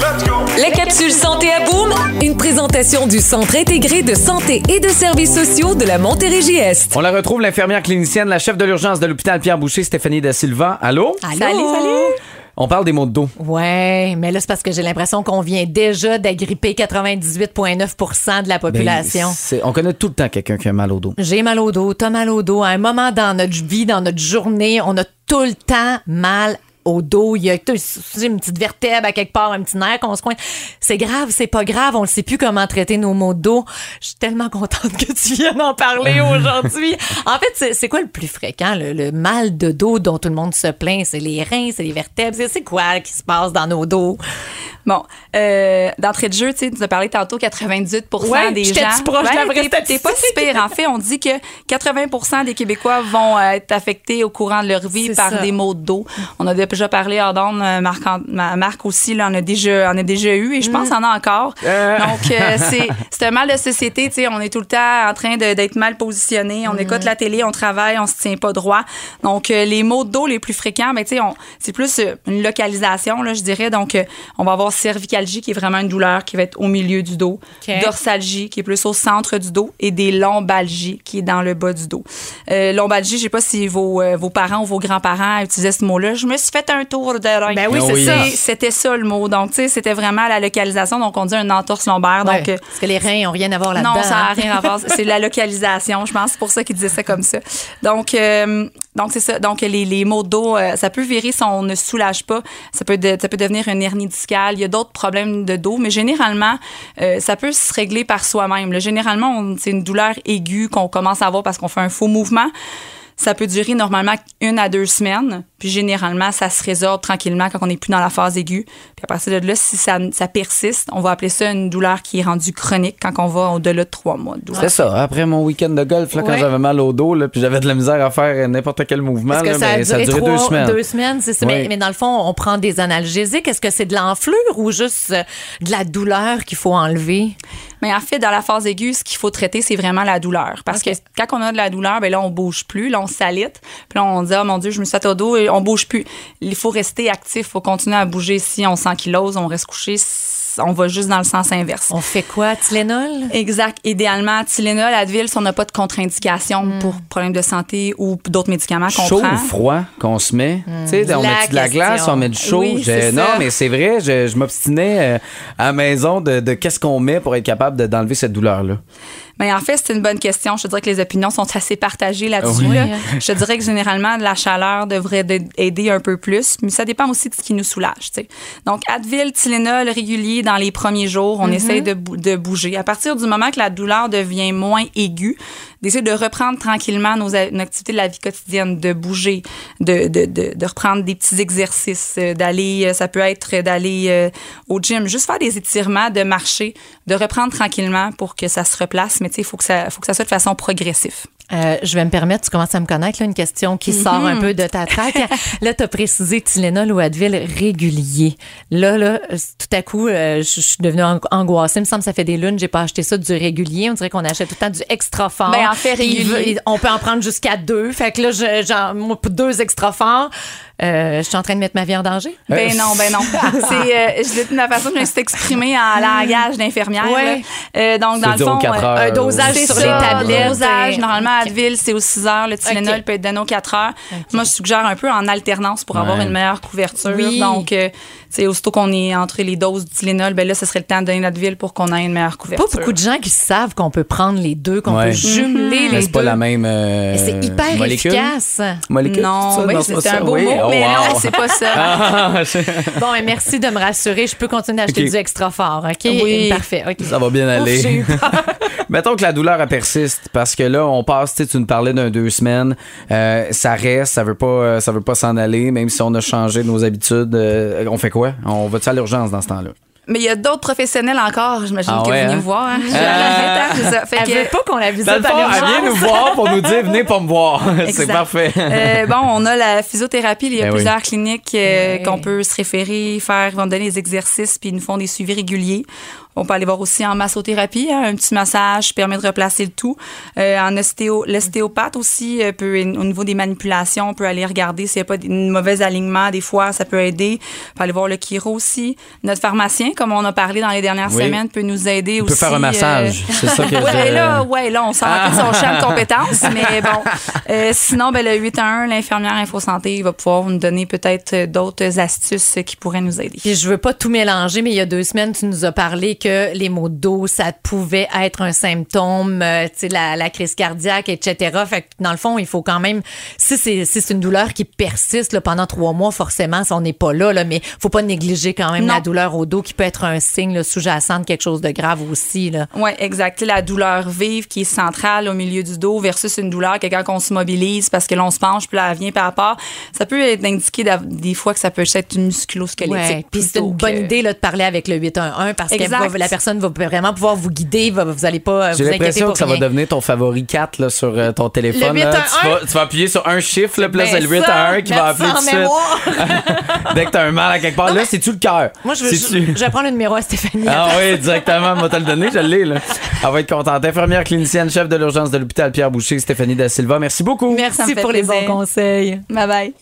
La capsule Santé à Boom, une présentation du Centre intégré de santé et de services sociaux de la Montérégie-Est. On la retrouve, l'infirmière clinicienne, la chef de l'urgence de l'hôpital Pierre Boucher, Stéphanie Da Silva. Allô? Salut, salut. On parle des maux de dos. Ouais, mais là, c'est parce que j'ai l'impression qu'on vient déjà d'agripper 98,9% de la population. Ben, on connaît tout le temps quelqu'un qui a mal au dos. J'ai mal au dos, t'as mal au dos. À un moment dans notre vie, dans notre journée, on a tout le temps mal au dos. Il y a une petite vertèbre à quelque part, un petit nerf qu'on se coince. C'est grave, c'est pas grave. On ne sait plus comment traiter nos maux de dos. Je suis tellement contente que tu viennes en parler aujourd'hui. En fait, c'est- quoi le plus fréquent? Le, le mal de dos dont tout le monde se plaint? C'est les reins, c'est les vertèbres. C'est- quoi qui se passe dans nos dos? Bon, euh, d'entrée de jeu, tu sais, tu nous as parlé tantôt 98 Ouais, des gens. proche de la vraie t'es- pas si pire. En fait, on dit que 80% des Québécois vont être affectés au courant de leur vie par ça. des maux de dos. On a déjà parlé hors d'onde, euh, Marc, Marc aussi, là, on a déjà, on a déjà eu et je pense qu'on en a encore. Euh. Donc, euh, c'est, c'est un mal de société, tu sais, on est tout le temps en train de- d'être mal positionné. On écoute la télé, on travaille, on se tient pas droit. Donc, euh, les maux de dos les plus fréquents, ben, tu sais, on- c'est plus une localisation, là, je dirais. Donc, on va avoir cervicalgie, qui est vraiment une douleur qui va être au milieu du dos. Dorsalgie, qui est plus au centre du dos. Et des lombalgies, qui est dans le bas du dos. Lombalgie, je sais pas si vos, vos parents ou vos grands-parents utilisaient ce mot-là. Je me suis fait un tour de rein. Ben oui, Ah c'est oui. ça. C'est- C'était ça le mot. Donc, tu sais, c'était vraiment la localisation. Donc, on dit un entorse lombaire. Ouais, Donc, euh, parce que les reins n'ont rien à voir là-dedans. non, ça n'a hein. rien à voir. C'est la localisation. Je pense c'est pour ça qu'ils disaient ça comme ça. Donc, euh, donc c'est ça. Donc, les, les maux de dos, euh, ça peut virer si on ne soulage pas. Ça peut, de- ça peut devenir une hernie discale. Il y a d'autres problèmes de dos, mais généralement, euh, ça peut se régler par soi-même. Généralement, c'est une douleur aiguë qu'on commence à avoir parce qu'on fait un faux mouvement. Ça peut durer normalement une à deux semaines. Puis généralement, ça se résorbe tranquillement quand on n'est plus dans la phase aiguë. Puis à partir de là, si ça, ça persiste, on va appeler ça une douleur qui est rendue chronique quand on va au-delà de trois mois de douleur. C'est ça. Après mon week-end de golf, là, quand Ouais. j'avais mal au dos, là, puis j'avais de la misère à faire n'importe quel mouvement, que là, ça a mais duré, duré trois- deux semaines. Deux semaines, c'est ça? Oui. Mais, mais dans le fond, on prend des analgésiques. Est-ce que c'est de l'enflure ou juste euh, de la douleur qu'il faut enlever? Mais en fait, dans la phase aiguë, ce qu'il faut traiter, c'est vraiment la douleur. Parce que quand on a de la douleur, ben là, on bouge plus, là, on s'alite. Puis là, on dit, oh mon Dieu, je me suis fait au dos et on bouge plus. Il faut rester actif, il faut continuer à bouger. Si on sent qu'il ose, on reste couché. On va juste dans le sens inverse. On fait quoi? Tylenol? Exact. Idéalement, Tylenol, Advil, si on n'a pas de contre-indication Hmm. pour problème de santé ou d'autres médicaments qu'on chaud prend. ou froid qu'on se met? Tu sais, on La met de la glace, on met du chaud? Oui, Je- c'est non, ça. mais c'est vrai, je, je m'obstinais euh, à la maison de, de qu'est-ce qu'on met pour être capable de- d'enlever cette douleur-là? Mais en fait, c'est une bonne question. Je te dirais que les opinions sont assez partagées là-dessus. Oui. là. Je te dirais que généralement, la chaleur devrait de- aider un peu plus, mais ça dépend aussi de ce qui nous soulage. tu sais. Donc, Advil, Tylenol régulier dans les premiers jours, on essaye de, bou- de bouger. À partir du moment que la douleur devient moins aiguë, d'essayer de reprendre tranquillement nos, activités de la vie quotidienne, de bouger, de, de, de, de reprendre des petits exercices, euh, d'aller, euh, ça peut être d'aller euh, au gym, juste faire des étirements, de marcher, de reprendre tranquillement pour que ça se replace. Mais il faut que ça, faut que ça soit de façon progressive. Euh, je vais me permettre, tu commences à me connaître, là, une question qui sort un peu de ta traque. là, tu as précisé Tylenol ou Advil régulier. Là, là, tout à coup, euh, je suis devenue ang- angoissée. Il me semble que ça fait des lunes, j'ai pas acheté ça du régulier. On dirait qu'on achète tout le temps du extra fort. Ben, en fait, régulier. on peut en prendre jusqu'à deux. Fait que là, je- genre, deux extra forts, euh, je suis en train de mettre ma vie en danger? Ben non, ben non. C'est, euh, je dis de la façon que je me suis exprimée en langage d'infirmière. Ouais. Euh, donc, dans le fond, euh, un dosage sur ça, les tablettes. dosage. et- Normalement, Advil, c'est aux 6 heures. Le Tylenol peut être donné aux 4 heures. Moi, je suggère un peu en alternance pour avoir une meilleure couverture. Oui. Donc, euh, sais, aussitôt qu'on est entre les doses du Tylenol, ben là, ce serait le temps de donner l'Advil pour qu'on ait une meilleure Pas couverture. beaucoup de gens qui savent qu'on peut prendre les deux, qu'on Ouais. peut jumeler Mais les c'est pas deux. la même. euh, c'est hyper molécule? efficace. Molécule, Non, c'est oui, pas un beau Oui? mot, Oh, mais wow. non, c'est pas ça. Ah, c'est- Bon, et merci de me rassurer. Je peux continuer d'acheter du extra fort, OK? Oui. Parfait. Ça va bien aller. Mettons que la douleur elle persiste parce que là on passe, tu sais, tu nous parlais d'un deux semaines, euh, ça reste, ça veut pas, euh, ça veut pas s'en aller, même si on a changé nos habitudes. euh, on fait quoi? On va à l'urgence dans ce temps-là? Mais il y a d'autres professionnels encore, j'imagine, Ah que ouais, vous venez hein? me voir. hein? Euh, C'est ça. Fait Elle que- veut pas qu'on la visite à elle vient nous l'urgence. voir pour nous dire venez pas me voir. c'est parfait. Euh, bon, on a la physiothérapie. Il y a Ben oui. plusieurs cliniques euh, Ouais. qu'on peut se référer, faire, ils vont donner des exercices, puis ils nous font des suivis réguliers. On peut aller voir aussi en massothérapie, hein, un petit massage permet de replacer le tout. Euh, en ostéo, l'ostéopathe aussi euh, peut, au niveau des manipulations, on peut aller regarder s'il n'y a pas de mauvais alignement. Des fois, ça peut aider. On peut aller voir le chiro aussi. Notre pharmacien, comme on a parlé dans les dernières Oui. semaines, peut nous aider Il aussi. peut faire un massage. euh, C'est ça que ouais, je- là, ouais, là, on sent son champ de compétences, mais bon. Euh, sinon, ben, le 811, l'infirmière InfoSanté va pouvoir nous donner peut-être euh, d'autres astuces euh, qui pourraient nous aider. Puis je veux pas tout mélanger, mais il y a deux semaines, tu nous as parlé que les maux de dos, ça pouvait être un symptôme, euh, tu sais, la, la crise cardiaque, etc. Fait que dans le fond, il faut quand même, si c'est si une douleur qui persiste là, pendant trois mois, forcément, ça, on n'est pas là, là, mais faut pas négliger quand même Non. la douleur au dos qui peut être un signe sous-jacent de quelque chose de grave aussi. Oui, exact. La douleur vive qui est centrale au milieu du dos versus une douleur que quand on se mobilise parce que l'on se penche, puis là, elle vient par rapport, ça peut être indiqué des fois que ça peut être une musculo-squelettique. Ouais, puis c'est une bonne que- idée là, de parler avec le 811 parce que Exact. La personne va vraiment pouvoir vous guider, va- vous allez pas euh, J'ai vous inquiéter pour que ça va devenir ton favori 4 là, sur euh, ton téléphone. Le là. 811? Tu, vas, tu vas appuyer sur un chiffre, là, puis là, Ben c'est le 8 ça, à 1 qui va appeler tout de. Dès que t'as un mal à quelque part, là, c'est-tu le cœur? Moi, je veux, je, je vais prendre le numéro à Stéphanie. Ah oui, directement, moi te le donner, je l'ai là. Elle va être contente. Infirmière clinicienne, chef de l'urgence de l'hôpital Pierre Boucher, Stéphanie Da Silva. Merci beaucoup. Merci pour les bons conseils. Bye bye.